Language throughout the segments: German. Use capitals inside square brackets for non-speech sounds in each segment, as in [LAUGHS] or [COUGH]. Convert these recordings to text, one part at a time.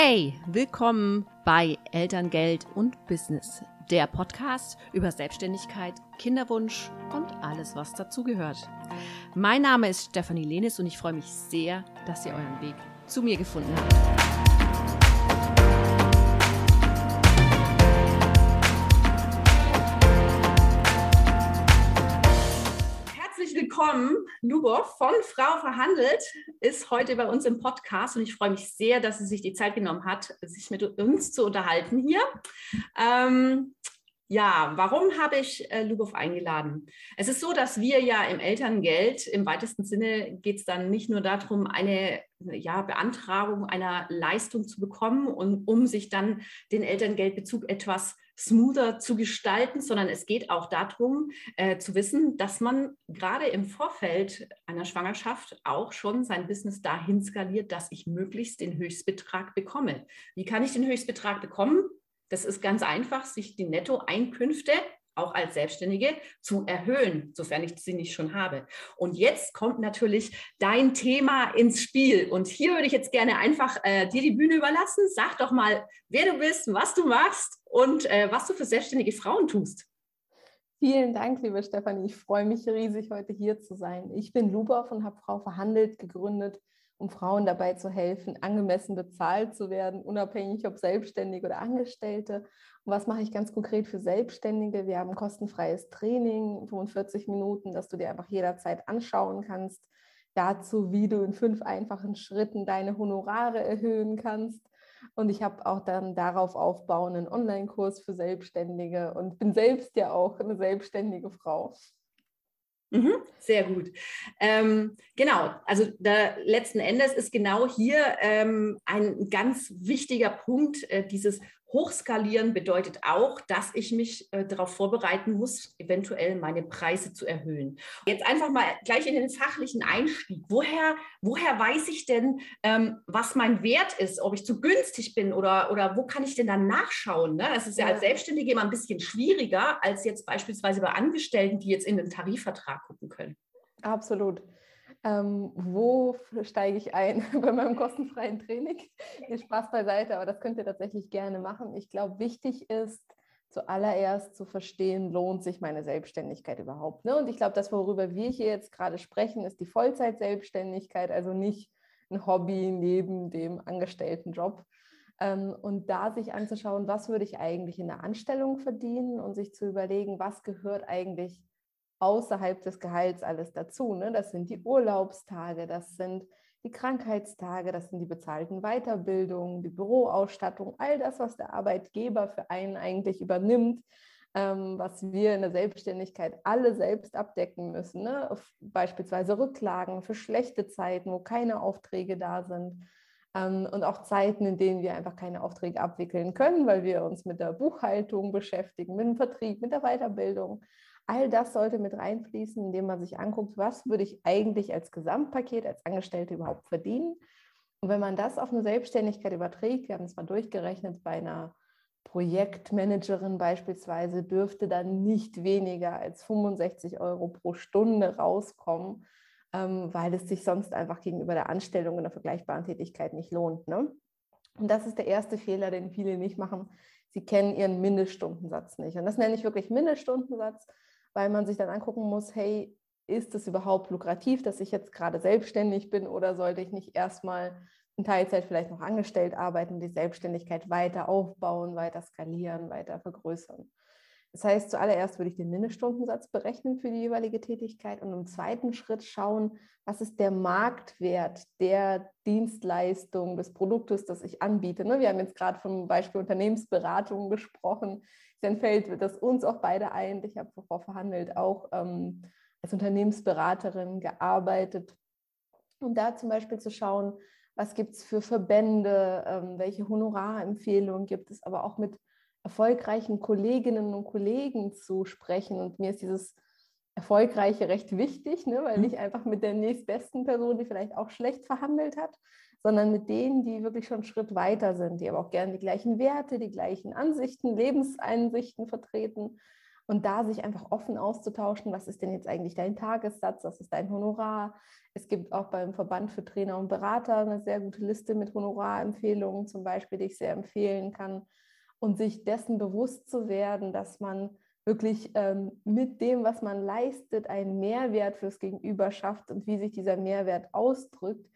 Hey, willkommen bei Elterngeld und Business, der Podcast über Selbstständigkeit, Kinderwunsch und alles, was dazugehört. Mein Name ist Stefanie Lenis und ich freue mich sehr, dass ihr euren Weg zu mir gefunden habt. Willkommen. Lubov von Frau Verhandelt ist heute bei uns im Podcast und ich freue mich sehr, dass sie sich die Zeit genommen hat, sich mit uns zu unterhalten hier. Ähm, ja, warum habe ich äh, Lubov eingeladen? Es ist so, dass wir ja im Elterngeld, im weitesten Sinne geht es dann nicht nur darum, eine ja, Beantragung einer Leistung zu bekommen und um sich dann den Elterngeldbezug etwas smoother zu gestalten, sondern es geht auch darum äh, zu wissen, dass man gerade im Vorfeld einer Schwangerschaft auch schon sein Business dahin skaliert, dass ich möglichst den Höchstbetrag bekomme. Wie kann ich den Höchstbetrag bekommen? Das ist ganz einfach, sich die Nettoeinkünfte auch als Selbstständige zu erhöhen, sofern ich sie nicht schon habe. Und jetzt kommt natürlich dein Thema ins Spiel. Und hier würde ich jetzt gerne einfach äh, dir die Bühne überlassen. Sag doch mal, wer du bist, was du machst und äh, was du für selbstständige Frauen tust. Vielen Dank, liebe Stefanie. Ich freue mich riesig, heute hier zu sein. Ich bin Lubov und habe Frau Verhandelt gegründet, um Frauen dabei zu helfen, angemessen bezahlt zu werden, unabhängig ob Selbstständige oder Angestellte. Und was mache ich ganz konkret für Selbstständige? Wir haben kostenfreies Training, 45 Minuten, das du dir einfach jederzeit anschauen kannst. Dazu, wie du in fünf einfachen Schritten deine Honorare erhöhen kannst. Und ich habe auch dann darauf aufbauenden Online-Kurs für Selbstständige und bin selbst ja auch eine selbstständige Frau. Mhm, sehr gut. Ähm, genau, also da, letzten Endes ist genau hier ähm, ein ganz wichtiger Punkt, äh, dieses Hochskalieren bedeutet auch, dass ich mich äh, darauf vorbereiten muss, eventuell meine Preise zu erhöhen. Jetzt einfach mal gleich in den fachlichen Einstieg. Woher, woher weiß ich denn, ähm, was mein Wert ist, ob ich zu günstig bin oder, oder wo kann ich denn dann nachschauen? Ne? Das ist ja, ja als Selbstständige immer ein bisschen schwieriger als jetzt beispielsweise bei Angestellten, die jetzt in den Tarifvertrag gucken können. Absolut. Ähm, wo steige ich ein [LAUGHS] bei meinem kostenfreien Training? Ihr Spaß beiseite, aber das könnt ihr tatsächlich gerne machen. Ich glaube, wichtig ist, zuallererst zu verstehen, lohnt sich meine Selbstständigkeit überhaupt. Ne? Und ich glaube, das, worüber wir hier jetzt gerade sprechen, ist die Vollzeitselbstständigkeit, also nicht ein Hobby neben dem angestellten Job. Ähm, und da sich anzuschauen, was würde ich eigentlich in der Anstellung verdienen und sich zu überlegen, was gehört eigentlich außerhalb des Gehalts alles dazu. Ne? Das sind die Urlaubstage, das sind die Krankheitstage, das sind die bezahlten Weiterbildungen, die Büroausstattung, all das, was der Arbeitgeber für einen eigentlich übernimmt, ähm, was wir in der Selbstständigkeit alle selbst abdecken müssen. Ne? Beispielsweise Rücklagen für schlechte Zeiten, wo keine Aufträge da sind. Ähm, und auch Zeiten, in denen wir einfach keine Aufträge abwickeln können, weil wir uns mit der Buchhaltung beschäftigen, mit dem Vertrieb, mit der Weiterbildung. All das sollte mit reinfließen, indem man sich anguckt, was würde ich eigentlich als Gesamtpaket, als Angestellte überhaupt verdienen. Und wenn man das auf eine Selbstständigkeit überträgt, wir haben es mal durchgerechnet, bei einer Projektmanagerin beispielsweise dürfte dann nicht weniger als 65 Euro pro Stunde rauskommen, ähm, weil es sich sonst einfach gegenüber der Anstellung in einer vergleichbaren Tätigkeit nicht lohnt. Ne? Und das ist der erste Fehler, den viele nicht machen. Sie kennen ihren Mindeststundensatz nicht. Und das nenne ich wirklich Mindeststundensatz, weil man sich dann angucken muss, hey, ist es überhaupt lukrativ, dass ich jetzt gerade selbstständig bin oder sollte ich nicht erstmal in Teilzeit vielleicht noch angestellt arbeiten, die Selbstständigkeit weiter aufbauen, weiter skalieren, weiter vergrößern. Das heißt, zuallererst würde ich den Mindeststundensatz berechnen für die jeweilige Tätigkeit und im zweiten Schritt schauen, was ist der Marktwert der Dienstleistung, des Produktes, das ich anbiete. Ne, wir haben jetzt gerade vom Beispiel Unternehmensberatung gesprochen dann fällt das uns auch beide ein. Ich habe vor verhandelt auch ähm, als Unternehmensberaterin gearbeitet, um da zum Beispiel zu schauen, was gibt es für Verbände, ähm, welche Honorarempfehlungen gibt es, aber auch mit erfolgreichen Kolleginnen und Kollegen zu sprechen. Und mir ist dieses Erfolgreiche recht wichtig, ne, weil mhm. nicht einfach mit der nächstbesten Person, die vielleicht auch schlecht verhandelt hat, sondern mit denen, die wirklich schon einen Schritt weiter sind, die aber auch gerne die gleichen Werte, die gleichen Ansichten, Lebenseinsichten vertreten. Und da sich einfach offen auszutauschen, was ist denn jetzt eigentlich dein Tagessatz, was ist dein Honorar. Es gibt auch beim Verband für Trainer und Berater eine sehr gute Liste mit Honorarempfehlungen zum Beispiel, die ich sehr empfehlen kann. Und sich dessen bewusst zu werden, dass man wirklich ähm, mit dem, was man leistet, einen Mehrwert fürs Gegenüber schafft und wie sich dieser Mehrwert ausdrückt.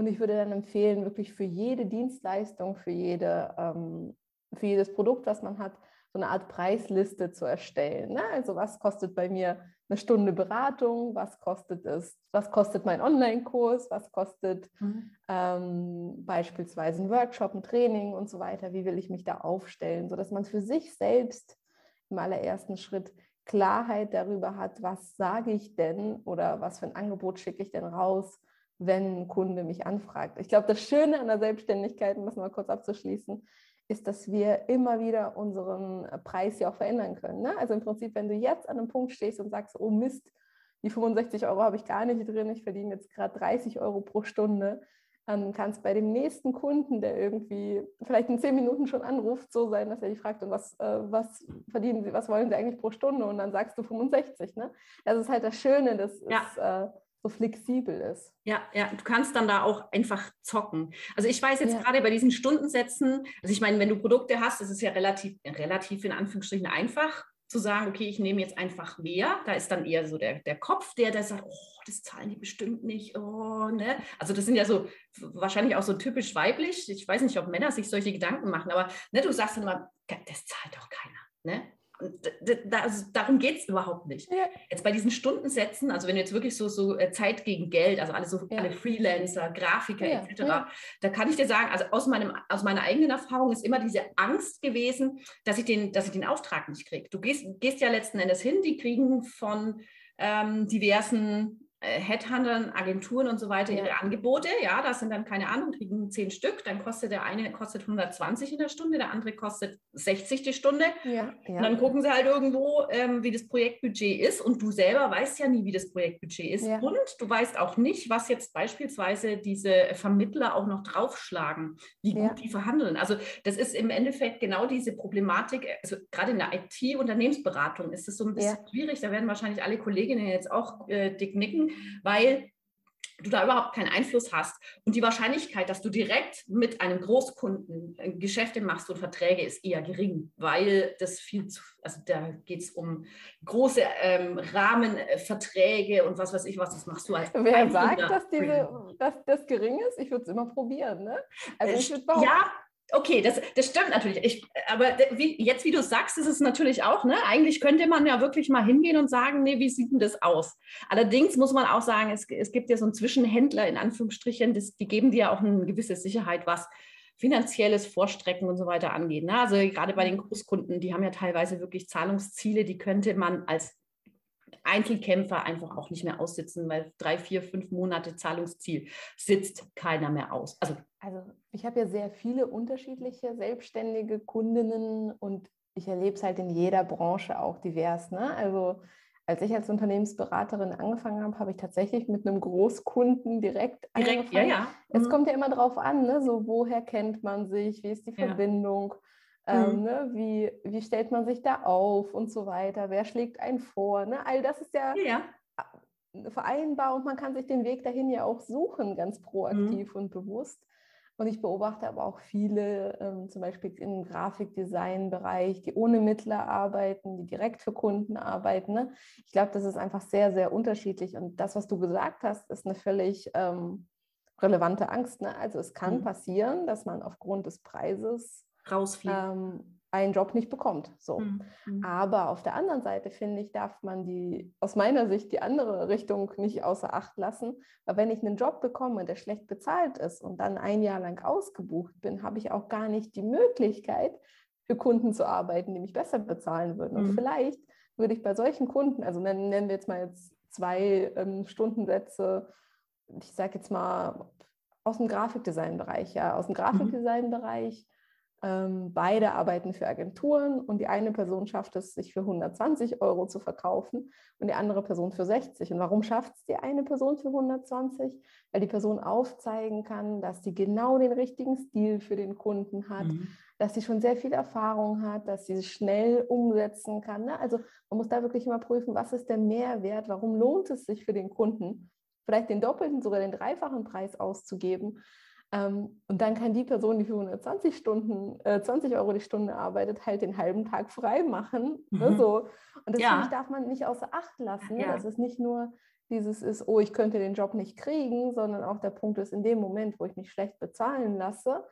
Und ich würde dann empfehlen, wirklich für jede Dienstleistung, für, jede, ähm, für jedes Produkt, was man hat, so eine Art Preisliste zu erstellen. Ne? Also was kostet bei mir eine Stunde Beratung, was kostet es, was kostet mein Online-Kurs, was kostet mhm. ähm, beispielsweise ein Workshop, ein Training und so weiter, wie will ich mich da aufstellen, sodass man für sich selbst im allerersten Schritt Klarheit darüber hat, was sage ich denn oder was für ein Angebot schicke ich denn raus, wenn ein Kunde mich anfragt. Ich glaube, das Schöne an der Selbstständigkeit, um das mal kurz abzuschließen, ist, dass wir immer wieder unseren Preis ja auch verändern können. Ne? Also im Prinzip, wenn du jetzt an einem Punkt stehst und sagst, oh Mist, die 65 Euro habe ich gar nicht drin, ich verdiene jetzt gerade 30 Euro pro Stunde, dann kann es bei dem nächsten Kunden, der irgendwie vielleicht in zehn Minuten schon anruft, so sein, dass er dich fragt, und was, äh, was verdienen Sie, was wollen Sie eigentlich pro Stunde? Und dann sagst du 65. Ne? Das ist halt das Schöne, dass ja. es äh, so flexibel ist. Ja, ja, du kannst dann da auch einfach zocken. Also ich weiß jetzt ja. gerade bei diesen Stundensätzen, also ich meine, wenn du Produkte hast, ist es ja relativ, relativ in Anführungsstrichen einfach zu sagen, okay, ich nehme jetzt einfach mehr. Da ist dann eher so der, der Kopf, der, der sagt, oh, das zahlen die bestimmt nicht. Oh, ne? Also das sind ja so wahrscheinlich auch so typisch weiblich. Ich weiß nicht, ob Männer sich solche Gedanken machen, aber ne, du sagst dann immer, das zahlt doch keiner. Ne? Das, darum geht es überhaupt nicht. Ja. Jetzt bei diesen Stundensätzen, also wenn du jetzt wirklich so, so äh, Zeit gegen Geld, also alle so ja. alle Freelancer, Grafiker ja. etc., da kann ich dir sagen, also aus, meinem, aus meiner eigenen Erfahrung ist immer diese Angst gewesen, dass ich den, dass ich den Auftrag nicht kriege. Du gehst, gehst ja letzten Endes hin, die kriegen von ähm, diversen Headhuntern, Agenturen und so weiter ihre Angebote. Ja, das sind dann keine Ahnung, kriegen zehn Stück. Dann kostet der eine kostet 120 in der Stunde, der andere kostet 60 die Stunde. Ja, ja. Und dann gucken sie halt irgendwo, ähm, wie das Projektbudget ist. Und du selber weißt ja nie, wie das Projektbudget ist. Und du weißt auch nicht, was jetzt beispielsweise diese Vermittler auch noch draufschlagen, wie gut die verhandeln. Also das ist im Endeffekt genau diese Problematik. Also gerade in der IT-Unternehmensberatung ist es so ein bisschen schwierig. Da werden wahrscheinlich alle Kolleginnen jetzt auch äh, dick nicken weil du da überhaupt keinen Einfluss hast. Und die Wahrscheinlichkeit, dass du direkt mit einem Großkunden äh, Geschäfte machst und Verträge, ist eher gering, weil das viel zu, also da geht es um große ähm, Rahmenverträge und was weiß ich was, das machst du als Wer sagt, dass, diese, dass das gering ist? Ich würde es immer probieren. Ne? Also ich würde ja, Okay, das, das stimmt natürlich. Ich, aber wie, jetzt, wie du sagst, ist es natürlich auch, ne? Eigentlich könnte man ja wirklich mal hingehen und sagen, nee, wie sieht denn das aus? Allerdings muss man auch sagen, es, es gibt ja so einen Zwischenhändler in Anführungsstrichen, das, die geben dir ja auch eine gewisse Sicherheit, was finanzielles Vorstrecken und so weiter angeht. Ne? Also gerade bei den Großkunden, die haben ja teilweise wirklich Zahlungsziele, die könnte man als Einzelkämpfer einfach auch nicht mehr aussitzen, weil drei, vier, fünf Monate Zahlungsziel sitzt keiner mehr aus. Also, also ich habe ja sehr viele unterschiedliche selbstständige Kundinnen und ich erlebe es halt in jeder Branche auch divers. Ne? Also als ich als Unternehmensberaterin angefangen habe, habe ich tatsächlich mit einem Großkunden direkt, direkt angefangen. Ja, ja. Es mhm. kommt ja immer darauf an, ne? so woher kennt man sich, wie ist die Verbindung. Ja. Ähm, mhm. ne, wie, wie stellt man sich da auf und so weiter? Wer schlägt einen vor? Ne? All das ist ja, ja, vereinbar und man kann sich den Weg dahin ja auch suchen, ganz proaktiv mhm. und bewusst. Und ich beobachte aber auch viele, ähm, zum Beispiel im Grafikdesign-Bereich, die ohne Mittler arbeiten, die direkt für Kunden arbeiten. Ne? Ich glaube, das ist einfach sehr, sehr unterschiedlich. Und das, was du gesagt hast, ist eine völlig ähm, relevante Angst. Ne? Also es kann mhm. passieren, dass man aufgrund des Preises rausfliegt. Ähm, einen Job nicht bekommt. So. Mhm. Aber auf der anderen Seite finde ich, darf man die aus meiner Sicht die andere Richtung nicht außer Acht lassen. Weil wenn ich einen Job bekomme, der schlecht bezahlt ist und dann ein Jahr lang ausgebucht bin, habe ich auch gar nicht die Möglichkeit, für Kunden zu arbeiten, die mich besser bezahlen würden. Und mhm. vielleicht würde ich bei solchen Kunden, also nennen, nennen wir jetzt mal jetzt zwei ähm, Stundensätze, ich sage jetzt mal aus dem Grafikdesign-Bereich, ja, aus dem mhm. Grafikdesign-Bereich ähm, beide arbeiten für Agenturen und die eine Person schafft es, sich für 120 Euro zu verkaufen und die andere Person für 60. Und warum schafft es die eine Person für 120? Weil die Person aufzeigen kann, dass sie genau den richtigen Stil für den Kunden hat, mhm. dass sie schon sehr viel Erfahrung hat, dass sie schnell umsetzen kann. Ne? Also man muss da wirklich immer prüfen, was ist der Mehrwert, warum lohnt es sich für den Kunden, vielleicht den doppelten, sogar den dreifachen Preis auszugeben. Ähm, und dann kann die Person, die für 120 Stunden, äh, 20 Euro die Stunde arbeitet, halt den halben Tag frei machen. Ne? Mhm. Ne, so. Und das ja. darf man nicht außer Acht lassen. Ne? Ja. Das ist nicht nur dieses ist, oh, ich könnte den Job nicht kriegen, sondern auch der Punkt ist, in dem Moment, wo ich mich schlecht bezahlen lasse,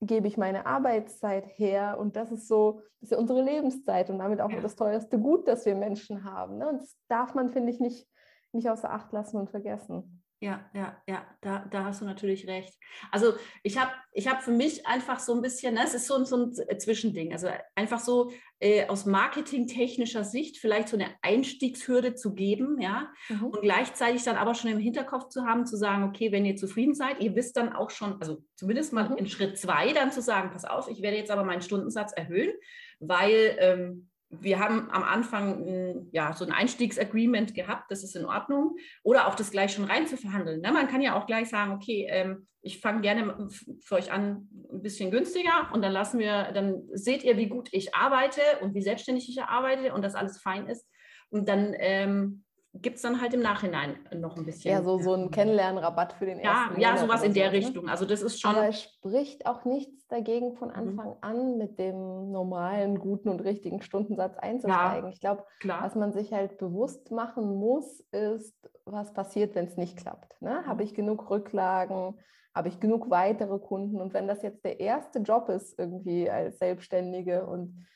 gebe ich meine Arbeitszeit her und das ist so, das ist ja unsere Lebenszeit und damit auch ja. das teuerste Gut, das wir Menschen haben. Ne? Und das darf man, finde ich, nicht, nicht außer Acht lassen und vergessen. Ja, ja, ja, da, da hast du natürlich recht. Also ich habe ich hab für mich einfach so ein bisschen, ne, es ist so, so ein Zwischending, also einfach so äh, aus marketingtechnischer Sicht vielleicht so eine Einstiegshürde zu geben, ja, mhm. und gleichzeitig dann aber schon im Hinterkopf zu haben, zu sagen, okay, wenn ihr zufrieden seid, ihr wisst dann auch schon, also zumindest mal mhm. in Schritt zwei dann zu sagen, pass auf, ich werde jetzt aber meinen Stundensatz erhöhen, weil ähm, wir haben am Anfang ja, so ein Einstiegsagreement gehabt, das ist in Ordnung. Oder auch das gleich schon rein zu verhandeln. Ne? Man kann ja auch gleich sagen, okay, ähm, ich fange gerne für euch an ein bisschen günstiger und dann lassen wir, dann seht ihr, wie gut ich arbeite und wie selbstständig ich arbeite und dass alles fein ist. Und dann ähm, gibt es dann halt im Nachhinein noch ein bisschen. Ja, so, so ein Kennenlernrabatt für den ja, ersten. Ja, sowas in der ne? Richtung. Also das ist schon. Aber es spricht auch nichts dagegen, von mhm. Anfang mhm. an mit dem normalen, guten und richtigen Stundensatz einzusteigen. Ja, ich glaube, was man sich halt bewusst machen muss, ist, was passiert, wenn es nicht klappt. Ne? Mhm. Habe ich genug Rücklagen? Habe ich genug weitere Kunden? Und wenn das jetzt der erste Job ist, irgendwie als Selbstständige und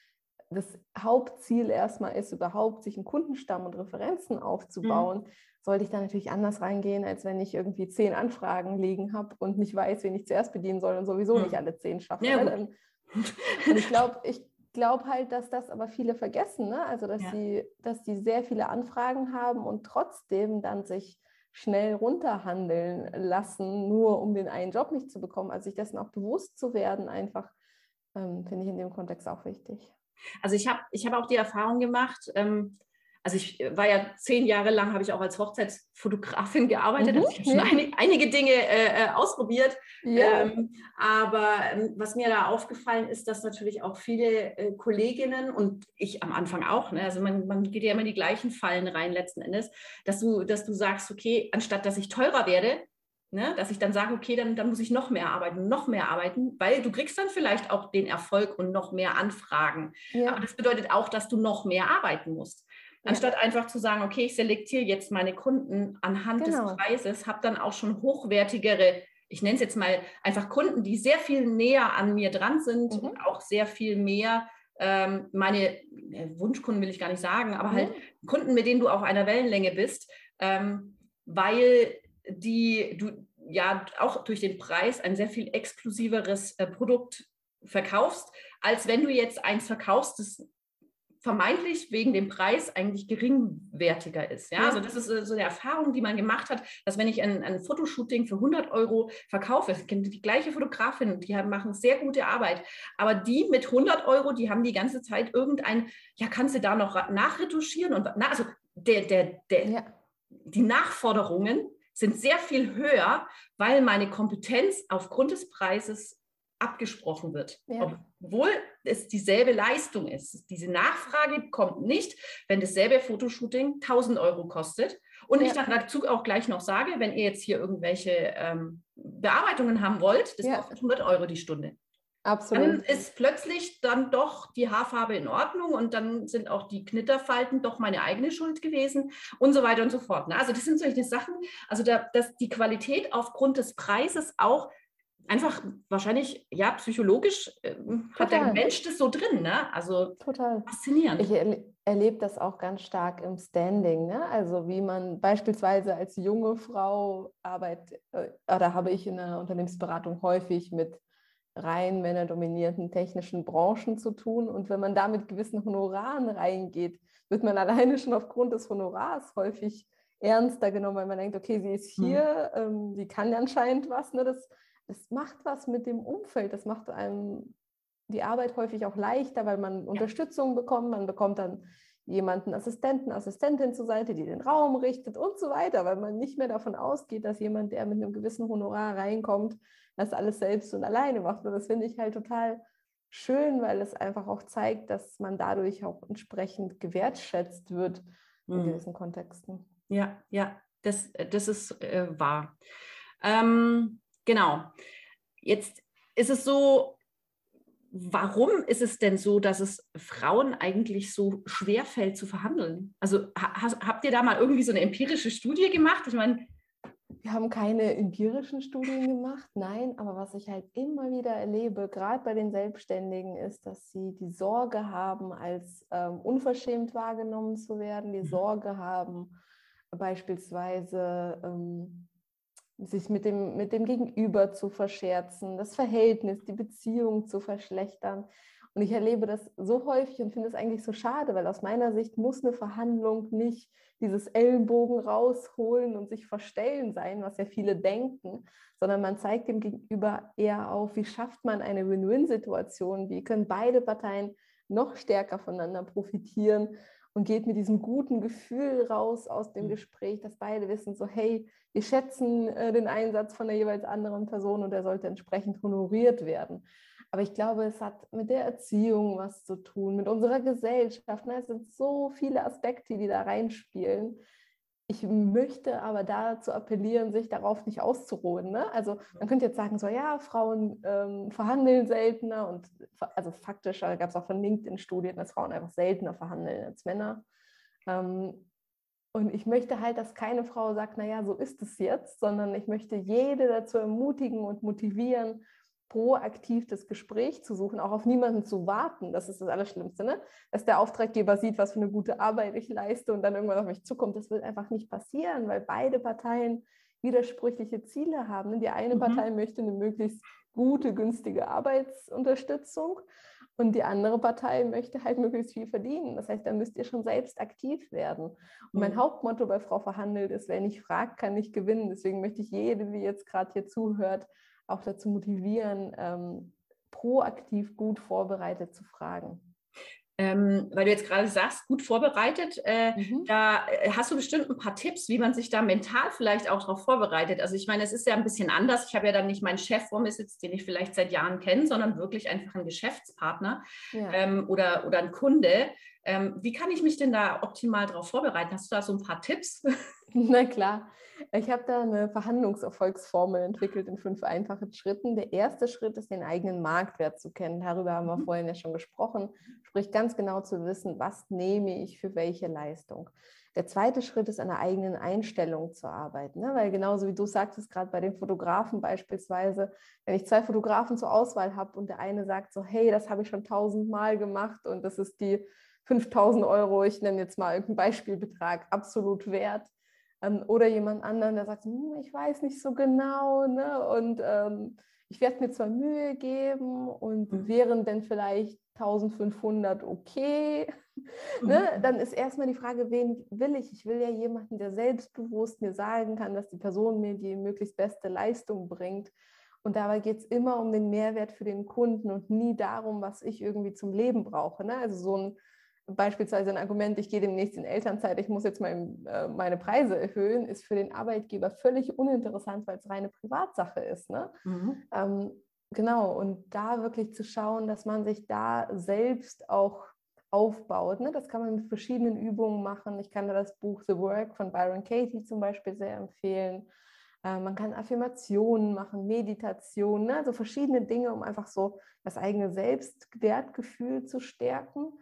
das Hauptziel erstmal ist, überhaupt sich einen Kundenstamm und Referenzen aufzubauen, mhm. sollte ich da natürlich anders reingehen, als wenn ich irgendwie zehn Anfragen liegen habe und nicht weiß, wen ich zuerst bedienen soll und sowieso mhm. nicht alle zehn schaffe. Ja, [LAUGHS] und ich glaube, ich glaube halt, dass das aber viele vergessen, ne? also dass, ja. die, dass die sehr viele Anfragen haben und trotzdem dann sich schnell runterhandeln lassen, nur um den einen Job nicht zu bekommen. Also sich dessen auch bewusst zu werden, einfach ähm, finde ich in dem Kontext auch wichtig. Also ich habe ich hab auch die Erfahrung gemacht, ähm, also ich war ja zehn Jahre lang, habe ich auch als Hochzeitsfotografin gearbeitet, mhm, habe ich schon ein, einige Dinge äh, äh, ausprobiert. Ja. Ähm, aber ähm, was mir da aufgefallen ist, dass natürlich auch viele äh, Kolleginnen und ich am Anfang auch, ne, also man, man geht ja immer in die gleichen Fallen rein letzten Endes, dass du, dass du sagst, okay, anstatt dass ich teurer werde, Ne, dass ich dann sage, okay, dann, dann muss ich noch mehr arbeiten, noch mehr arbeiten, weil du kriegst dann vielleicht auch den Erfolg und noch mehr Anfragen. Ja. Aber das bedeutet auch, dass du noch mehr arbeiten musst. Anstatt ja. einfach zu sagen, okay, ich selektiere jetzt meine Kunden anhand genau. des Preises, habe dann auch schon hochwertigere, ich nenne es jetzt mal einfach Kunden, die sehr viel näher an mir dran sind mhm. und auch sehr viel mehr ähm, meine Wunschkunden will ich gar nicht sagen, aber halt mhm. halt Kunden, mit denen du auf einer Wellenlänge bist, ähm, weil die du ja auch durch den Preis ein sehr viel exklusiveres äh, Produkt verkaufst, als wenn du jetzt eins verkaufst, das vermeintlich wegen dem Preis eigentlich geringwertiger ist. Ja? Also das ist äh, so eine Erfahrung, die man gemacht hat, dass wenn ich ein, ein Fotoshooting für 100 Euro verkaufe, ich kenne die gleiche Fotografin, die machen sehr gute Arbeit, aber die mit 100 Euro, die haben die ganze Zeit irgendein, ja, kannst du da noch nachretuschieren? Und, na, also der, der, der, ja. die Nachforderungen sind sehr viel höher, weil meine Kompetenz aufgrund des Preises abgesprochen wird. Ja. Obwohl es dieselbe Leistung ist. Diese Nachfrage kommt nicht, wenn dasselbe Fotoshooting 1000 Euro kostet. Und ja. ich dann dazu auch gleich noch sage, wenn ihr jetzt hier irgendwelche ähm, Bearbeitungen haben wollt, das ja. kostet 100 Euro die Stunde. Absolut. Dann ist plötzlich dann doch die Haarfarbe in Ordnung und dann sind auch die Knitterfalten doch meine eigene Schuld gewesen und so weiter und so fort. Ne? Also das sind solche Sachen, also da, dass die Qualität aufgrund des Preises auch einfach wahrscheinlich, ja, psychologisch äh, hat der Mensch das so drin, ne? Also total faszinierend. Ich erle erlebe das auch ganz stark im Standing, ne? Also wie man beispielsweise als junge Frau arbeitet, äh, oder habe ich in der Unternehmensberatung häufig mit rein männerdominierten technischen Branchen zu tun. Und wenn man da mit gewissen Honoraren reingeht, wird man alleine schon aufgrund des Honorars häufig ernster genommen, weil man denkt, okay, sie ist mhm. hier, mhm. ähm, sie kann anscheinend was. Ne? Das, das macht was mit dem Umfeld, das macht einem die Arbeit häufig auch leichter, weil man ja. Unterstützung bekommt, man bekommt dann jemanden, Assistenten, Assistentin zur Seite, die den Raum richtet und so weiter, weil man nicht mehr davon ausgeht, dass jemand, der mit einem gewissen Honorar reinkommt, das alles selbst und alleine macht. Und das finde ich halt total schön, weil es einfach auch zeigt, dass man dadurch auch entsprechend gewertschätzt wird in mhm. gewissen Kontexten. Ja, ja, das, das ist äh, wahr. Ähm, genau. Jetzt ist es so, warum ist es denn so, dass es Frauen eigentlich so schwer fällt zu verhandeln? Also ha, habt ihr da mal irgendwie so eine empirische Studie gemacht? Ich meine, wir haben keine empirischen Studien gemacht, nein, aber was ich halt immer wieder erlebe, gerade bei den Selbstständigen, ist, dass sie die Sorge haben, als ähm, unverschämt wahrgenommen zu werden, die mhm. Sorge haben, beispielsweise ähm, sich mit dem, mit dem Gegenüber zu verscherzen, das Verhältnis, die Beziehung zu verschlechtern. Und ich erlebe das so häufig und finde es eigentlich so schade, weil aus meiner Sicht muss eine Verhandlung nicht dieses Ellenbogen rausholen und sich verstellen sein, was ja viele denken, sondern man zeigt dem Gegenüber eher auf, wie schafft man eine Win-Win-Situation, wie können beide Parteien noch stärker voneinander profitieren und geht mit diesem guten Gefühl raus aus dem mhm. Gespräch, dass beide wissen, so hey, wir schätzen äh, den Einsatz von der jeweils anderen Person und er sollte entsprechend honoriert werden. Aber ich glaube, es hat mit der Erziehung was zu tun, mit unserer Gesellschaft. Ne? Es sind so viele Aspekte, die da reinspielen. Ich möchte aber dazu appellieren, sich darauf nicht auszuruhen. Ne? Also man könnte jetzt sagen, so ja, Frauen ähm, verhandeln seltener und also faktisch, da gab es auch von LinkedIn-Studien, dass Frauen einfach seltener verhandeln als Männer. Ähm, und ich möchte halt, dass keine Frau sagt, naja, so ist es jetzt, sondern ich möchte jede dazu ermutigen und motivieren, proaktiv das Gespräch zu suchen, auch auf niemanden zu warten. Das ist das Allerschlimmste, ne? dass der Auftraggeber sieht, was für eine gute Arbeit ich leiste und dann irgendwann auf mich zukommt. Das wird einfach nicht passieren, weil beide Parteien widersprüchliche Ziele haben. Die eine mhm. Partei möchte eine möglichst gute, günstige Arbeitsunterstützung und die andere Partei möchte halt möglichst viel verdienen. Das heißt, da müsst ihr schon selbst aktiv werden. Und mein mhm. Hauptmotto bei Frau Verhandelt ist, wer nicht fragt, kann nicht gewinnen. Deswegen möchte ich jede, die jetzt gerade hier zuhört, auch dazu motivieren, ähm, proaktiv gut vorbereitet zu fragen. Ähm, weil du jetzt gerade sagst, gut vorbereitet, äh, mhm. da äh, hast du bestimmt ein paar Tipps, wie man sich da mental vielleicht auch darauf vorbereitet. Also ich meine, es ist ja ein bisschen anders. Ich habe ja dann nicht meinen Chef vor mir sitzt, den ich vielleicht seit Jahren kenne, sondern wirklich einfach einen Geschäftspartner ja. ähm, oder, oder einen Kunde. Ähm, wie kann ich mich denn da optimal darauf vorbereiten? Hast du da so ein paar Tipps? [LAUGHS] Na klar. Ich habe da eine Verhandlungserfolgsformel entwickelt in fünf einfachen Schritten. Der erste Schritt ist, den eigenen Marktwert zu kennen. Darüber haben wir mhm. vorhin ja schon gesprochen. Sprich, ganz genau zu wissen, was nehme ich für welche Leistung. Der zweite Schritt ist, an der eigenen Einstellung zu arbeiten. Ne? Weil genauso wie du sagtest, gerade bei den Fotografen beispielsweise, wenn ich zwei Fotografen zur Auswahl habe und der eine sagt so, hey, das habe ich schon tausendmal gemacht und das ist die 5000 Euro, ich nenne jetzt mal irgendeinen Beispielbetrag, absolut wert. Ähm, oder jemand anderen, der sagt, hm, ich weiß nicht so genau ne? und ähm, ich werde mir zwar Mühe geben und mhm. wären denn vielleicht 1500 okay, [LAUGHS] ne? mhm. dann ist erstmal die Frage, wen will ich? Ich will ja jemanden, der selbstbewusst mir sagen kann, dass die Person mir die möglichst beste Leistung bringt. Und dabei geht es immer um den Mehrwert für den Kunden und nie darum, was ich irgendwie zum Leben brauche. Ne? Also so ein beispielsweise ein Argument, ich gehe demnächst in Elternzeit, ich muss jetzt mein, äh, meine Preise erhöhen, ist für den Arbeitgeber völlig uninteressant, weil es reine Privatsache ist. Ne? Mhm. Ähm, genau, und da wirklich zu schauen, dass man sich da selbst auch aufbaut. Ne? Das kann man mit verschiedenen Übungen machen. Ich kann da das Buch The Work von Byron Katie zum Beispiel sehr empfehlen. Äh, man kann Affirmationen machen, Meditationen, ne? also verschiedene Dinge, um einfach so das eigene Selbstwertgefühl zu stärken.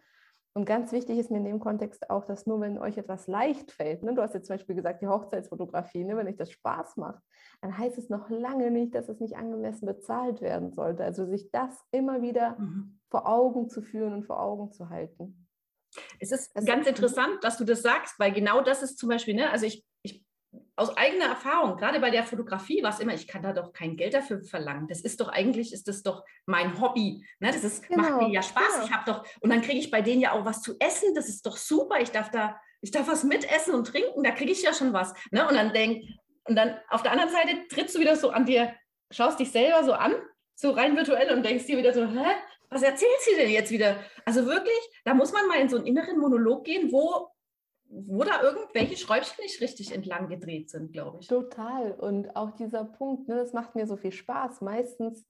Und ganz wichtig ist mir in dem Kontext auch, dass nur wenn euch etwas leicht fällt, ne, du hast jetzt zum Beispiel gesagt, die Hochzeitsfotografie, ne, wenn euch das Spaß macht, dann heißt es noch lange nicht, dass es nicht angemessen bezahlt werden sollte. Also sich das immer wieder mhm. vor Augen zu führen und vor Augen zu halten. Es ist das ganz ist interessant, dass du das sagst, weil genau das ist zum Beispiel, ne, also ich, ich aus eigener Erfahrung, gerade bei der Fotografie war es immer, ich kann da doch kein Geld dafür verlangen. Das ist doch eigentlich, ist das doch mein Hobby. Ne? Das ist, genau, macht mir ja Spaß. Genau. Ich habe doch, und dann kriege ich bei denen ja auch was zu essen. Das ist doch super. Ich darf da, ich darf was mitessen und trinken, da kriege ich ja schon was. Ne? Und dann denk, und dann auf der anderen Seite trittst du wieder so an dir, schaust dich selber so an, so rein virtuell und denkst dir wieder so, hä? Was erzählt sie denn jetzt wieder? Also wirklich, da muss man mal in so einen inneren Monolog gehen, wo wo da irgendwelche Schräubchen nicht richtig entlang gedreht sind, glaube ich. Total. Und auch dieser Punkt, ne, das macht mir so viel Spaß. Meistens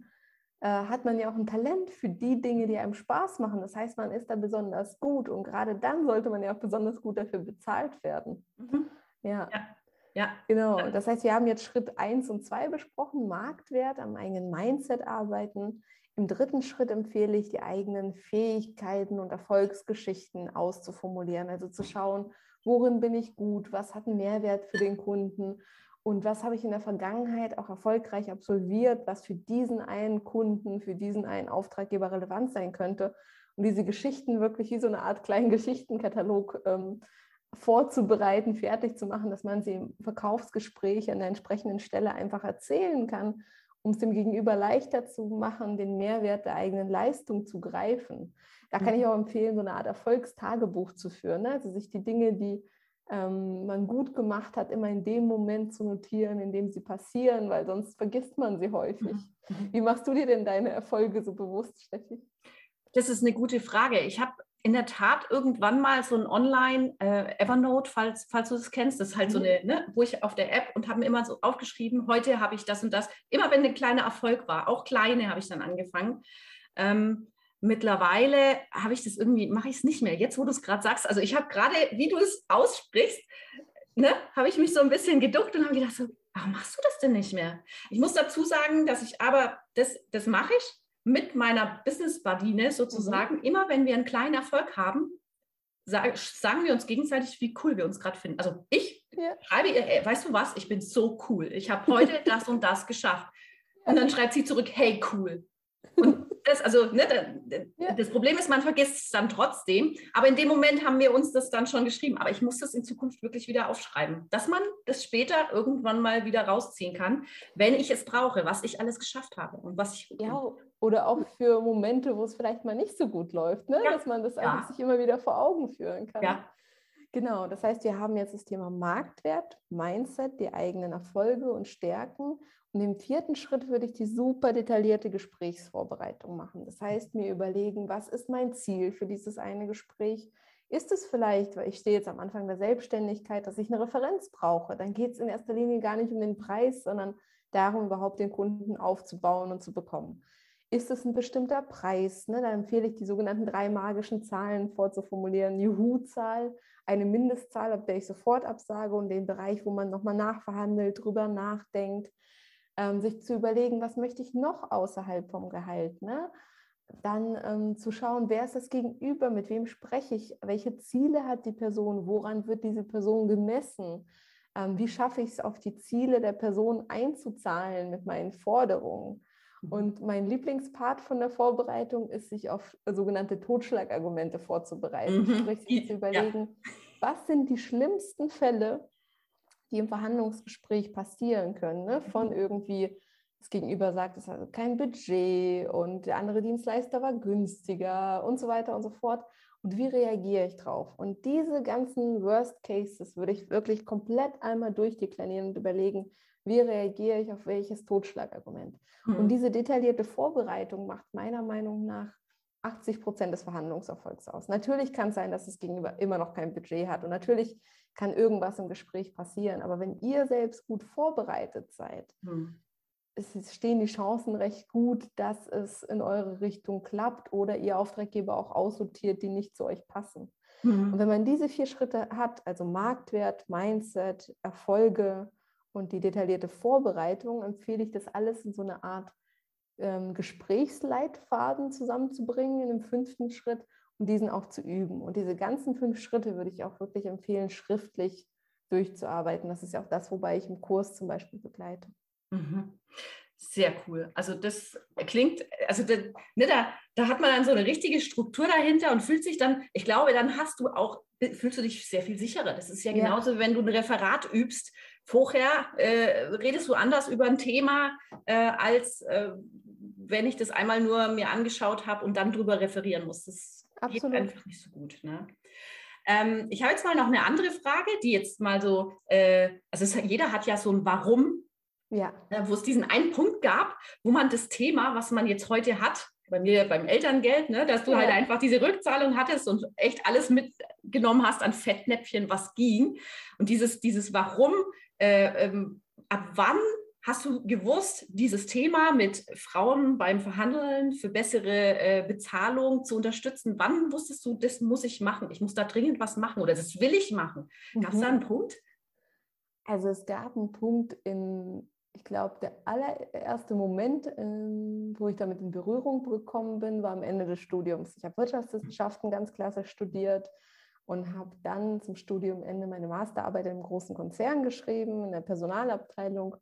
äh, hat man ja auch ein Talent für die Dinge, die einem Spaß machen. Das heißt, man ist da besonders gut und gerade dann sollte man ja auch besonders gut dafür bezahlt werden. Mhm. Ja. ja. Ja. Genau. Das heißt, wir haben jetzt Schritt 1 und 2 besprochen, Marktwert, am eigenen Mindset arbeiten. Im dritten Schritt empfehle ich, die eigenen Fähigkeiten und Erfolgsgeschichten auszuformulieren, also zu schauen, worin bin ich gut, was hat einen Mehrwert für den Kunden und was habe ich in der Vergangenheit auch erfolgreich absolviert, was für diesen einen Kunden, für diesen einen Auftraggeber relevant sein könnte. Und diese Geschichten wirklich wie so eine Art kleinen Geschichtenkatalog ähm, vorzubereiten, fertig zu machen, dass man sie im Verkaufsgespräch an der entsprechenden Stelle einfach erzählen kann, um es dem Gegenüber leichter zu machen, den Mehrwert der eigenen Leistung zu greifen. Da kann ich mhm. auch empfehlen, so eine Art Erfolgstagebuch zu führen. Ne? Also sich die Dinge, die ähm, man gut gemacht hat, immer in dem Moment zu notieren, in dem sie passieren, weil sonst vergisst man sie häufig. Mhm. Mhm. Wie machst du dir denn deine Erfolge so bewusst, Steffi? Das ist eine gute Frage. Ich habe in der Tat irgendwann mal so ein Online äh, Evernote, falls, falls du das kennst, das ist halt so eine, ne, wo ich auf der App und habe mir immer so aufgeschrieben, heute habe ich das und das. Immer wenn ein kleiner Erfolg war, auch kleine habe ich dann angefangen. Ähm, mittlerweile habe ich das irgendwie, mache ich es nicht mehr. Jetzt, wo du es gerade sagst, also ich habe gerade, wie du es aussprichst, ne, habe ich mich so ein bisschen geduckt und habe gedacht, so, warum machst du das denn nicht mehr? Ich muss dazu sagen, dass ich aber, das, das mache ich mit meiner Business Badine sozusagen, mhm. immer wenn wir einen kleinen Erfolg haben, sag, sagen wir uns gegenseitig, wie cool wir uns gerade finden. Also ich ja. schreibe ihr, ey, weißt du was, ich bin so cool. Ich habe heute [LAUGHS] das und das geschafft. Und dann schreibt sie zurück, hey cool. Das, also, ne, ja. das Problem ist, man vergisst es dann trotzdem. Aber in dem Moment haben wir uns das dann schon geschrieben. Aber ich muss das in Zukunft wirklich wieder aufschreiben, dass man das später irgendwann mal wieder rausziehen kann, wenn ich es brauche, was ich alles geschafft habe und was ich. Ja, oder auch für Momente, wo es vielleicht mal nicht so gut läuft, ne? Ja. dass man das einfach sich immer wieder vor Augen führen kann. Ja. Genau, das heißt, wir haben jetzt das Thema Marktwert, Mindset, die eigenen Erfolge und Stärken und im vierten Schritt würde ich die super detaillierte Gesprächsvorbereitung machen. Das heißt, mir überlegen, was ist mein Ziel für dieses eine Gespräch? Ist es vielleicht, weil ich stehe jetzt am Anfang der Selbstständigkeit, dass ich eine Referenz brauche? Dann geht es in erster Linie gar nicht um den Preis, sondern darum, überhaupt den Kunden aufzubauen und zu bekommen. Ist es ein bestimmter Preis? Ne? Da empfehle ich, die sogenannten drei magischen Zahlen vorzuformulieren. Juhu-Zahl, eine Mindestzahl, ab der ich sofort absage und den Bereich, wo man nochmal nachverhandelt, drüber nachdenkt ähm, sich zu überlegen, was möchte ich noch außerhalb vom Gehalt. Ne? Dann ähm, zu schauen, wer ist das Gegenüber, mit wem spreche ich, welche Ziele hat die Person, woran wird diese Person gemessen, ähm, wie schaffe ich es, auf die Ziele der Person einzuzahlen mit meinen Forderungen. Mhm. Und mein Lieblingspart von der Vorbereitung ist, sich auf sogenannte Totschlagargumente vorzubereiten. Mhm. Sprich, sich zu überlegen, ja. was sind die schlimmsten Fälle, die im Verhandlungsgespräch passieren können. Ne? Von mhm. irgendwie, das Gegenüber sagt, es hat kein Budget und der andere Dienstleister war günstiger und so weiter und so fort. Und wie reagiere ich drauf? Und diese ganzen Worst Cases würde ich wirklich komplett einmal durchdeklinieren und überlegen, wie reagiere ich auf welches Totschlagargument. Mhm. Und diese detaillierte Vorbereitung macht meiner Meinung nach 80 Prozent des Verhandlungserfolgs aus. Natürlich kann es sein, dass das Gegenüber immer noch kein Budget hat und natürlich kann irgendwas im Gespräch passieren. Aber wenn ihr selbst gut vorbereitet seid, hm. es stehen die Chancen recht gut, dass es in eure Richtung klappt oder ihr Auftraggeber auch aussortiert, die nicht zu euch passen. Hm. Und wenn man diese vier Schritte hat, also Marktwert, Mindset, Erfolge und die detaillierte Vorbereitung, empfehle ich das alles in so eine Art ähm, Gesprächsleitfaden zusammenzubringen in dem fünften Schritt und diesen auch zu üben. Und diese ganzen fünf Schritte würde ich auch wirklich empfehlen, schriftlich durchzuarbeiten. Das ist ja auch das, wobei ich im Kurs zum Beispiel begleite. Mhm. Sehr cool. Also das klingt, also da, ne, da, da hat man dann so eine richtige Struktur dahinter und fühlt sich dann, ich glaube, dann hast du auch, fühlst du dich sehr viel sicherer. Das ist ja genauso, ja. wenn du ein Referat übst. Vorher äh, redest du anders über ein Thema, äh, als äh, wenn ich das einmal nur mir angeschaut habe und dann drüber referieren muss. Das Absolut. geht einfach nicht so gut. Ne? Ähm, ich habe jetzt mal noch eine andere Frage, die jetzt mal so, äh, also es, jeder hat ja so ein Warum, ja. äh, wo es diesen einen Punkt gab, wo man das Thema, was man jetzt heute hat, bei mir beim Elterngeld, ne, dass du ja. halt einfach diese Rückzahlung hattest und echt alles mitgenommen hast an Fettnäpfchen, was ging. Und dieses, dieses Warum, äh, ähm, ab wann Hast du gewusst, dieses Thema mit Frauen beim Verhandeln für bessere äh, Bezahlung zu unterstützen? Wann wusstest du, das muss ich machen? Ich muss da dringend was machen oder das will ich machen? Gab es mhm. da einen Punkt? Also es gab einen Punkt in, ich glaube, der allererste Moment, ähm, wo ich damit in Berührung gekommen bin, war am Ende des Studiums. Ich habe Wirtschaftswissenschaften ganz klasse studiert und habe dann zum Studiumende meine Masterarbeit in einem großen Konzern geschrieben, in der Personalabteilung.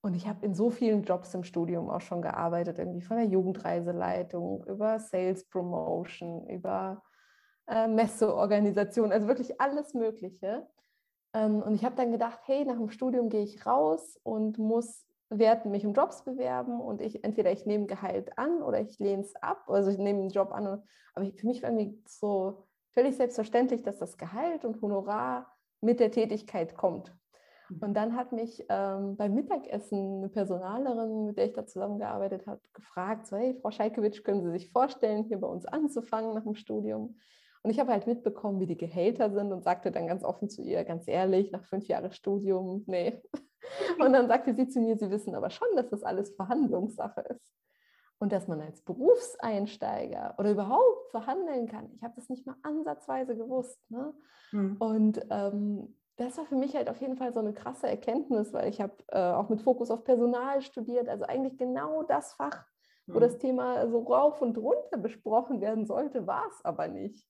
Und ich habe in so vielen Jobs im Studium auch schon gearbeitet, irgendwie von der Jugendreiseleitung über Sales Promotion, über äh, Messeorganisation, also wirklich alles Mögliche. Ähm, und ich habe dann gedacht, hey, nach dem Studium gehe ich raus und muss werde mich um Jobs bewerben und ich entweder ich nehme Gehalt an oder ich lehne es ab, also ich nehme einen Job an. Aber für mich war irgendwie so völlig selbstverständlich, dass das Gehalt und Honorar mit der Tätigkeit kommt. Mhm. Und dann hat mich ähm, beim Mittagessen eine Personalerin, mit der ich da zusammengearbeitet habe, gefragt, so, hey, Frau Scheikewitsch, können Sie sich vorstellen, hier bei uns anzufangen nach dem Studium? Und ich habe halt mitbekommen, wie die Gehälter sind und sagte dann ganz offen zu ihr, ganz ehrlich, nach fünf Jahren Studium, nee. [LAUGHS] Und dann sagte sie zu mir, Sie wissen aber schon, dass das alles Verhandlungssache ist. Und dass man als Berufseinsteiger oder überhaupt verhandeln kann. Ich habe das nicht mal ansatzweise gewusst. Ne? Mhm. Und ähm, das war für mich halt auf jeden Fall so eine krasse Erkenntnis, weil ich habe äh, auch mit Fokus auf Personal studiert, also eigentlich genau das Fach, wo mhm. das Thema so rauf und runter besprochen werden sollte, war es aber nicht.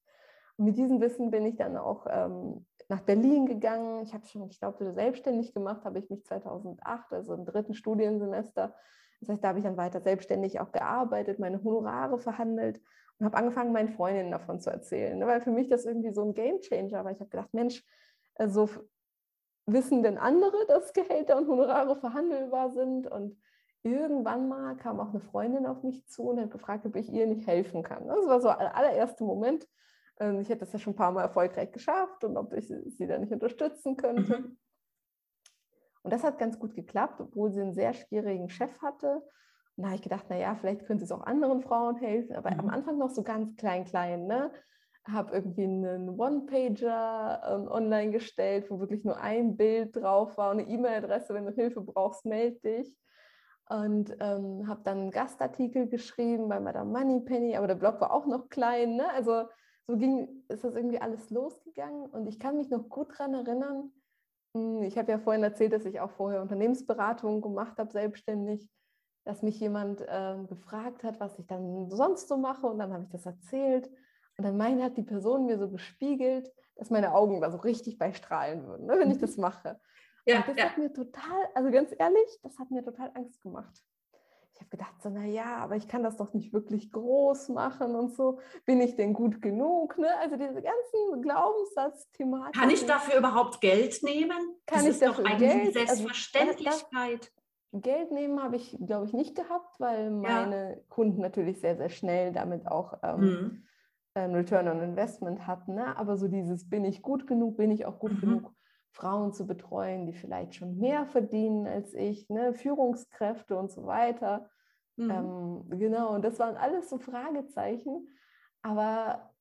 Und mit diesem Wissen bin ich dann auch ähm, nach Berlin gegangen. Ich habe schon, ich glaube, selbstständig gemacht, habe ich mich 2008, also im dritten Studiensemester. Das heißt, da habe ich dann weiter selbstständig auch gearbeitet, meine Honorare verhandelt und habe angefangen, meinen Freundinnen davon zu erzählen. Ne? Weil für mich das irgendwie so ein Gamechanger war. Ich habe gedacht, Mensch, so also wissen denn andere, dass Gehälter und Honorare verhandelbar sind? Und irgendwann mal kam auch eine Freundin auf mich zu und hat gefragt, ob ich ihr nicht helfen kann. Das war so der allererste Moment, ähm, ich hätte das ja schon ein paar Mal erfolgreich geschafft und ob ich sie da nicht unterstützen könnte. Mhm. Und das hat ganz gut geklappt, obwohl sie einen sehr schwierigen Chef hatte. Und da habe ich gedacht, naja, vielleicht könnte es auch anderen Frauen helfen, aber mhm. am Anfang noch so ganz klein, klein. Ne? Habe irgendwie einen One-Pager ähm, online gestellt, wo wirklich nur ein Bild drauf war, eine E-Mail-Adresse, wenn du Hilfe brauchst, melde dich. Und ähm, habe dann einen Gastartikel geschrieben bei Madame Moneypenny, aber der Blog war auch noch klein. Ne? Also so ging, ist das irgendwie alles losgegangen. Und ich kann mich noch gut daran erinnern, ich habe ja vorhin erzählt, dass ich auch vorher Unternehmensberatung gemacht habe, selbstständig, dass mich jemand äh, gefragt hat, was ich dann sonst so mache. Und dann habe ich das erzählt. Und dann meine hat die Person mir so gespiegelt, dass meine Augen da so richtig bei strahlen würden, ne, wenn ich mhm. das mache. Ja, und das ja. hat mir total, also ganz ehrlich, das hat mir total Angst gemacht habe gedacht, so, naja, aber ich kann das doch nicht wirklich groß machen und so. Bin ich denn gut genug? Ne? Also diese ganzen Glaubenssatzthematiken. Kann ich dafür überhaupt Geld nehmen? Kann das ich ist dafür doch Geld? Selbstverständlichkeit. Also, Geld nehmen habe ich, glaube ich, nicht gehabt, weil meine ja. Kunden natürlich sehr, sehr schnell damit auch ähm, mhm. ein Return on Investment hatten. Ne? Aber so dieses, bin ich gut genug, bin ich auch gut mhm. genug, Frauen zu betreuen, die vielleicht schon mehr verdienen als ich, ne? Führungskräfte und so weiter. Mhm. Ähm, genau, und das waren alles so Fragezeichen. Aber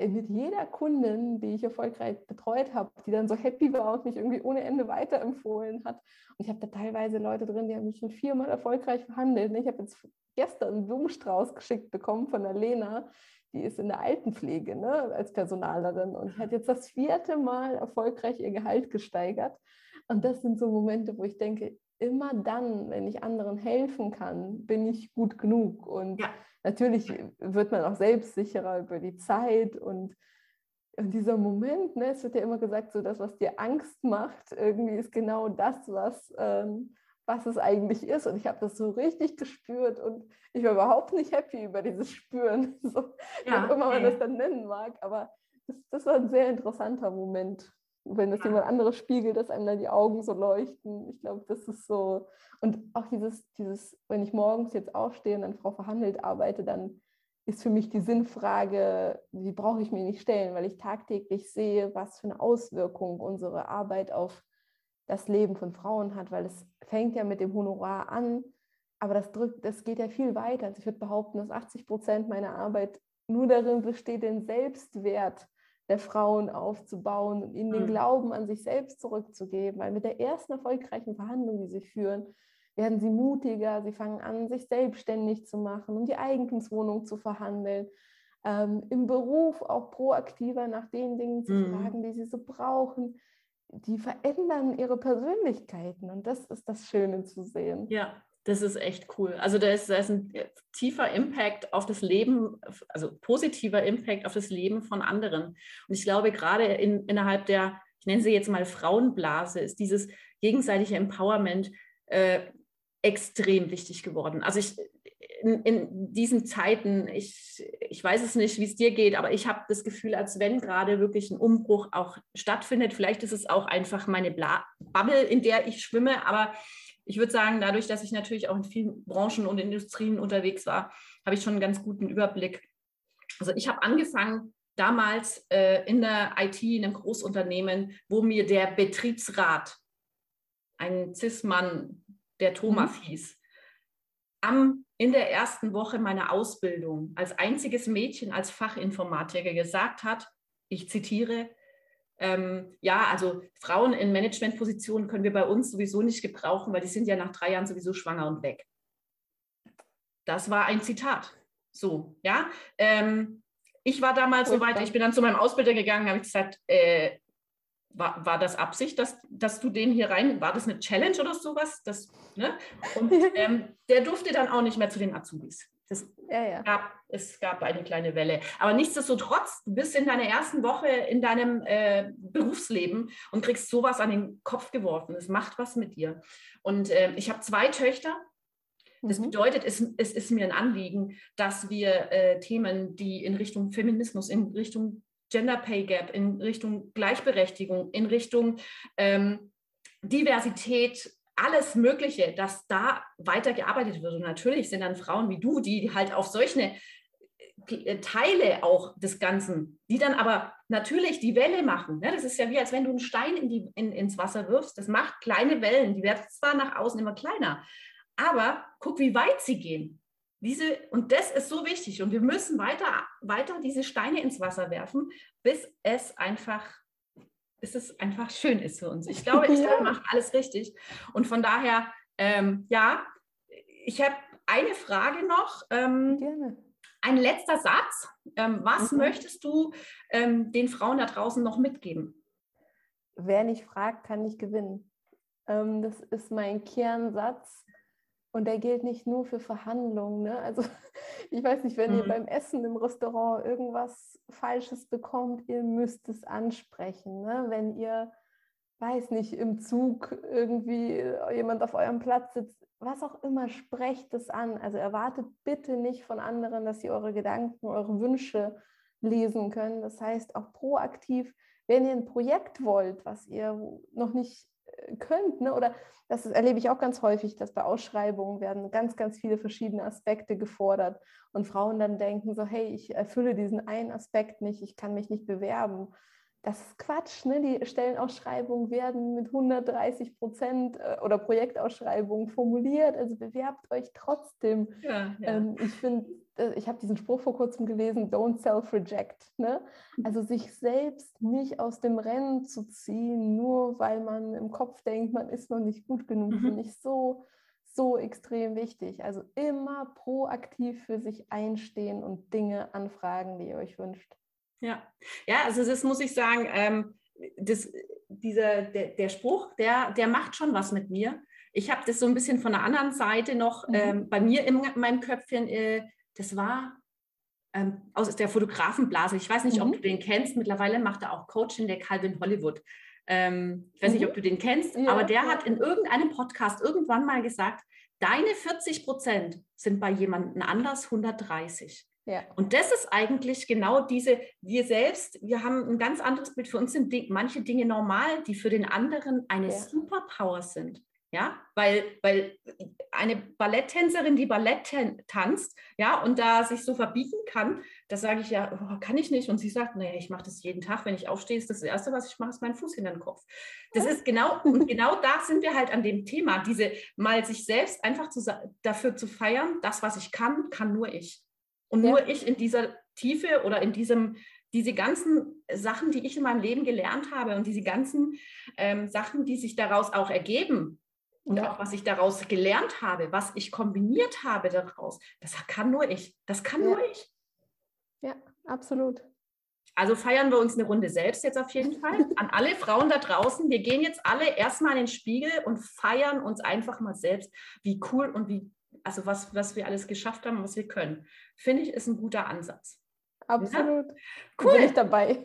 mit jeder Kundin, die ich erfolgreich betreut habe, die dann so happy war und mich irgendwie ohne Ende weiterempfohlen hat. Und ich habe da teilweise Leute drin, die haben mich schon viermal erfolgreich verhandelt. Ich habe jetzt gestern einen Blumenstrauß geschickt bekommen von der Lena, die ist in der Altenpflege ne, als Personalerin und hat jetzt das vierte Mal erfolgreich ihr Gehalt gesteigert. Und das sind so Momente, wo ich denke, immer dann, wenn ich anderen helfen kann, bin ich gut genug. Und ja. natürlich wird man auch selbstsicherer über die Zeit und und dieser Moment, ne, es wird ja immer gesagt, so das, was dir Angst macht, irgendwie ist genau das, was ähm, was es eigentlich ist. Und ich habe das so richtig gespürt und ich war überhaupt nicht happy über dieses Spüren, [LAUGHS] so, ja, wie immer man das dann nennen mag. Aber das, das war ein sehr interessanter Moment, wenn das ja. jemand anderes spiegelt, dass einem dann die Augen so leuchten. Ich glaube, das ist so. Und auch dieses, dieses, wenn ich morgens jetzt aufstehe und dann Frau verhandelt arbeite, dann ist für mich die Sinnfrage, die brauche ich mir nicht stellen, weil ich tagtäglich sehe, was für eine Auswirkung unsere Arbeit auf das Leben von Frauen hat, weil es fängt ja mit dem Honorar an, aber das drückt, das geht ja viel weiter. Also ich würde behaupten, dass 80 Prozent meiner Arbeit nur darin besteht, den Selbstwert der Frauen aufzubauen und ihnen den mhm. Glauben an sich selbst zurückzugeben. Weil mit der ersten erfolgreichen Verhandlung, die sie führen, werden sie mutiger, sie fangen an, sich selbstständig zu machen, um die Eigentumswohnung zu verhandeln. Ähm, Im Beruf auch proaktiver nach den Dingen zu mhm. fragen, die sie so brauchen. Die verändern ihre Persönlichkeiten und das ist das Schöne zu sehen. Ja, das ist echt cool. Also da ist, da ist ein tiefer Impact auf das Leben, also positiver Impact auf das Leben von anderen. Und ich glaube, gerade in, innerhalb der, ich nenne sie jetzt mal Frauenblase, ist dieses gegenseitige Empowerment äh, extrem wichtig geworden. Also ich in, in, diesen Zeiten, ich, ich weiß es nicht, wie es dir geht, aber ich habe das Gefühl, als wenn gerade wirklich ein Umbruch auch stattfindet. Vielleicht ist es auch einfach meine Bla Bubble, in der ich schwimme, aber ich würde sagen, dadurch, dass ich natürlich auch in vielen Branchen und Industrien unterwegs war, habe ich schon einen ganz guten Überblick. Also ich habe angefangen damals äh, in der IT, in einem Großunternehmen, wo mir der Betriebsrat, ein Cis-Mann, der Thomas mhm. hieß, am, in der ersten Woche meiner Ausbildung als einziges Mädchen als Fachinformatiker gesagt hat, ich zitiere, ähm, ja, also Frauen in Managementpositionen können wir bei uns sowieso nicht gebrauchen, weil die sind ja nach drei Jahren sowieso schwanger und weg. Das war ein Zitat. So, ja. Ähm, ich war damals so weit, ich bin dann zu meinem Ausbilder gegangen, habe ich gesagt, äh, war, war das Absicht, dass, dass du den hier rein, war das eine Challenge oder sowas? Das, ne? Und [LAUGHS] ähm, der durfte dann auch nicht mehr zu den Azubis. Das ja, ja. Gab, es gab eine kleine Welle. Aber nichtsdestotrotz, du bist in deiner ersten Woche in deinem äh, Berufsleben und kriegst sowas an den Kopf geworfen. Es macht was mit dir. Und äh, ich habe zwei Töchter. Das mhm. bedeutet, es, es, ist mir ein Anliegen, dass wir äh, Themen, die in Richtung Feminismus, in Richtung Gender Pay Gap, in Richtung Gleichberechtigung, in Richtung ähm, Diversität alles Mögliche, dass da weitergearbeitet wird. Und natürlich sind dann Frauen wie du, die halt auf solche äh, Teile auch des Ganzen, die dann aber natürlich die Welle machen. Ne? Das ist ja wie, als wenn du einen Stein in die, in, ins Wasser wirfst. Das macht kleine Wellen. Die werden zwar nach außen immer kleiner, aber guck, wie weit sie gehen. Diese, und das ist so wichtig. Und wir müssen weiter, weiter diese Steine ins Wasser werfen, bis es einfach bis es einfach schön ist für uns. Ich glaube, ich [LAUGHS] ja. mache alles richtig. Und von daher, ähm, ja, ich habe eine Frage noch. Ähm, Gerne. Ein letzter Satz. Ähm, was mhm. möchtest du ähm, den Frauen da draußen noch mitgeben? Wer nicht fragt, kann nicht gewinnen. Ähm, das ist mein Kernsatz. Und der gilt nicht nur für Verhandlungen. Ne? Also [LAUGHS] ich weiß nicht, wenn mhm. ihr beim Essen im Restaurant irgendwas Falsches bekommt, ihr müsst es ansprechen. Ne? Wenn ihr, weiß nicht, im Zug irgendwie jemand auf eurem Platz sitzt, was auch immer, sprecht es an. Also erwartet bitte nicht von anderen, dass sie eure Gedanken, eure Wünsche lesen können. Das heißt auch proaktiv, wenn ihr ein Projekt wollt, was ihr noch nicht könnt. Ne? Oder das erlebe ich auch ganz häufig, dass bei Ausschreibungen werden ganz, ganz viele verschiedene Aspekte gefordert und Frauen dann denken so, hey, ich erfülle diesen einen Aspekt nicht, ich kann mich nicht bewerben. Das ist Quatsch. Ne? Die Stellenausschreibungen werden mit 130 Prozent äh, oder Projektausschreibungen formuliert. Also bewerbt euch trotzdem. Ja, ja. Ähm, ich finde, äh, ich habe diesen Spruch vor kurzem gelesen, don't self-reject. Ne? Also sich selbst nicht aus dem Rennen zu ziehen, nur weil man im Kopf denkt, man ist noch nicht gut genug, mhm. finde ich so, so extrem wichtig. Also immer proaktiv für sich einstehen und Dinge anfragen, die ihr euch wünscht. Ja, ja, also das muss ich sagen, ähm, das, dieser, der, der Spruch, der, der macht schon was mit mir. Ich habe das so ein bisschen von der anderen Seite noch mhm. ähm, bei mir in meinem Köpfchen. Äh, das war ähm, aus der Fotografenblase. Ich weiß nicht, mhm. ob du den kennst. Mittlerweile macht er auch Coaching, der Calvin Hollywood. Ähm, ich weiß mhm. nicht, ob du den kennst, ja, aber der ja. hat in irgendeinem Podcast irgendwann mal gesagt, deine 40 Prozent sind bei jemandem anders 130. Ja. Und das ist eigentlich genau diese, wir selbst, wir haben ein ganz anderes Bild. Für uns sind manche Dinge normal, die für den anderen eine ja. Superpower sind. Ja, weil, weil eine Balletttänzerin, die Ballett tanzt, ja, und da sich so verbiegen kann, da sage ich ja, oh, kann ich nicht. Und sie sagt, naja, ich mache das jeden Tag, wenn ich aufstehe, ist das, Erste, was ich mache, ist meinen Fuß in den Kopf. Das ist genau, und genau da sind wir halt an dem Thema, diese mal sich selbst einfach zu, dafür zu feiern, das, was ich kann, kann nur ich. Und ja. nur ich in dieser Tiefe oder in diesem, diese ganzen Sachen, die ich in meinem Leben gelernt habe und diese ganzen ähm, Sachen, die sich daraus auch ergeben, und ja. auch was ich daraus gelernt habe, was ich kombiniert habe daraus, das kann nur ich. Das kann ja. nur ich. Ja, absolut. Also feiern wir uns eine Runde selbst jetzt auf jeden Fall. [LAUGHS] An alle Frauen da draußen, wir gehen jetzt alle erstmal in den Spiegel und feiern uns einfach mal selbst, wie cool und wie, also was, was wir alles geschafft haben, was wir können. Finde ich, ist ein guter Ansatz. Absolut. Ja? Cool. Bin ich dabei. [LAUGHS]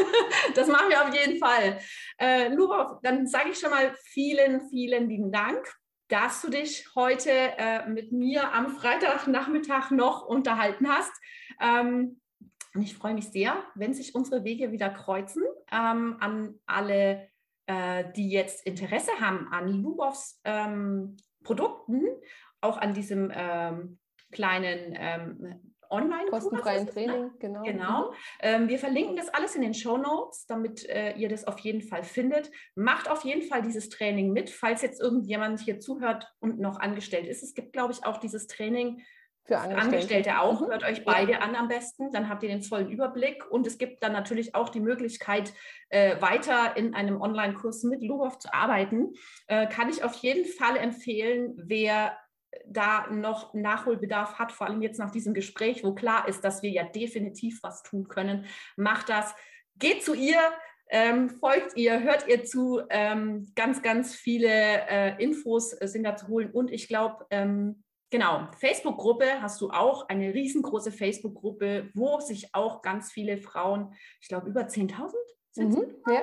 [LAUGHS] das machen wir auf jeden Fall. Äh, Lubov, dann sage ich schon mal vielen, vielen lieben Dank, dass du dich heute äh, mit mir am Freitagnachmittag noch unterhalten hast. Ähm, und ich freue mich sehr, wenn sich unsere Wege wieder kreuzen. Ähm, an alle, äh, die jetzt Interesse haben an Lubovs ähm, Produkten, auch an diesem ähm, kleinen ähm, online Kostenfreien Training, genau. Genau. Mhm. Ähm, wir verlinken das alles in den Show Notes, damit äh, ihr das auf jeden Fall findet. Macht auf jeden Fall dieses Training mit, falls jetzt irgendjemand hier zuhört und noch angestellt ist. Es gibt, glaube ich, auch dieses Training für Angestellte, Angestellte auch. Mhm. Hört euch beide an am besten, dann habt ihr den vollen Überblick. Und es gibt dann natürlich auch die Möglichkeit, äh, weiter in einem Online-Kurs mit Lubov zu arbeiten. Äh, kann ich auf jeden Fall empfehlen, wer da noch Nachholbedarf hat, vor allem jetzt nach diesem Gespräch, wo klar ist, dass wir ja definitiv was tun können, macht das. Geht zu ihr, ähm, folgt ihr, hört ihr zu. Ähm, ganz, ganz viele äh, Infos sind da zu holen. Und ich glaube, ähm, genau, Facebook-Gruppe hast du auch, eine riesengroße Facebook-Gruppe, wo sich auch ganz viele Frauen, ich glaube über 10.000 sind mhm, ja.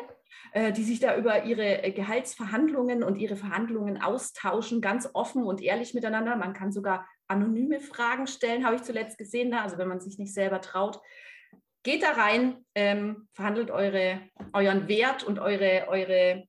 Äh, die sich da über ihre äh, Gehaltsverhandlungen und ihre Verhandlungen austauschen, ganz offen und ehrlich miteinander. Man kann sogar anonyme Fragen stellen, habe ich zuletzt gesehen, ne? also wenn man sich nicht selber traut. Geht da rein, ähm, verhandelt eure, euren Wert und eure, eure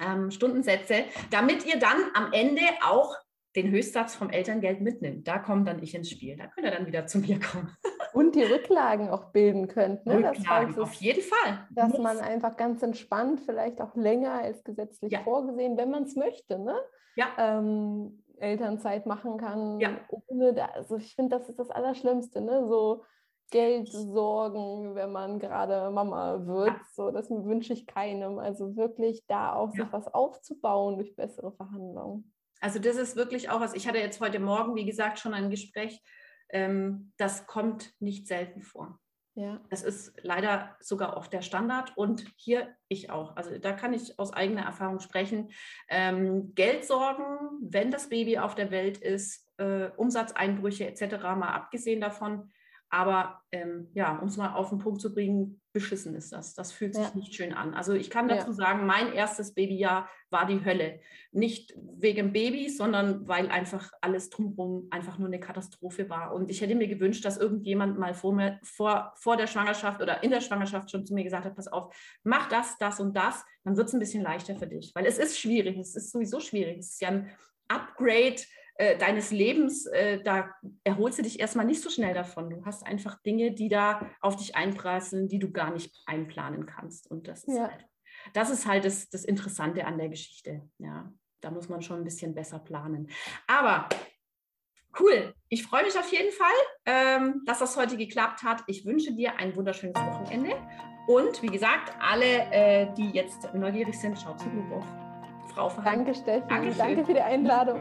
ähm, Stundensätze, damit ihr dann am Ende auch den Höchstsatz vom Elterngeld mitnimmt. Da komme dann ich ins Spiel. Da könnt ihr dann wieder zu mir kommen. [LAUGHS] Und die Rücklagen auch bilden könnt. Ne? Rücklagen, das auf jeden Fall. Dass Muss. man einfach ganz entspannt, vielleicht auch länger als gesetzlich ja. vorgesehen, wenn man es möchte, ne? ja. Ähm, Elternzeit machen kann. Ja. Ohne da, also ich finde, das ist das Allerschlimmste, ne? So Geld sorgen, wenn man gerade Mama wird. Ja. So, das wünsche ich keinem. Also wirklich da auch sich was aufzubauen durch bessere Verhandlungen. Also das ist wirklich auch was, ich hatte jetzt heute Morgen, wie gesagt, schon ein Gespräch, ähm, das kommt nicht selten vor. Ja. Das ist leider sogar oft der Standard und hier ich auch. Also da kann ich aus eigener Erfahrung sprechen. Ähm, Geld sorgen, wenn das Baby auf der Welt ist, äh, Umsatzeinbrüche etc. mal abgesehen davon, aber ähm, ja, um es mal auf den Punkt zu bringen, beschissen ist das. Das fühlt sich ja. nicht schön an. Also ich kann dazu ja. sagen, mein erstes Babyjahr war die Hölle. Nicht wegen Babys, sondern weil einfach alles drumherum einfach nur eine Katastrophe war. Und ich hätte mir gewünscht, dass irgendjemand mal vor, mir, vor, vor der Schwangerschaft oder in der Schwangerschaft schon zu mir gesagt hat, pass auf, mach das, das und das, dann wird es ein bisschen leichter für dich. Weil es ist schwierig, es ist sowieso schwierig. Es ist ja ein Upgrade äh, deines Lebens, äh, da erholst du dich erstmal nicht so schnell davon. Du hast einfach Dinge, die da auf dich einprasseln, die du gar nicht einplanen kannst. Und das ist ja. halt, das, ist halt das, das Interessante an der Geschichte. Ja, da muss man schon ein bisschen besser planen. Aber Cool. Ich freue mich auf jeden Fall, ähm, dass das heute geklappt hat. Ich wünsche dir ein wunderschönes Wochenende. Und wie gesagt, alle, äh, die jetzt neugierig sind, schaut zu Blue Frau Danke, Steffi. Dankeschön. Danke für die Einladung.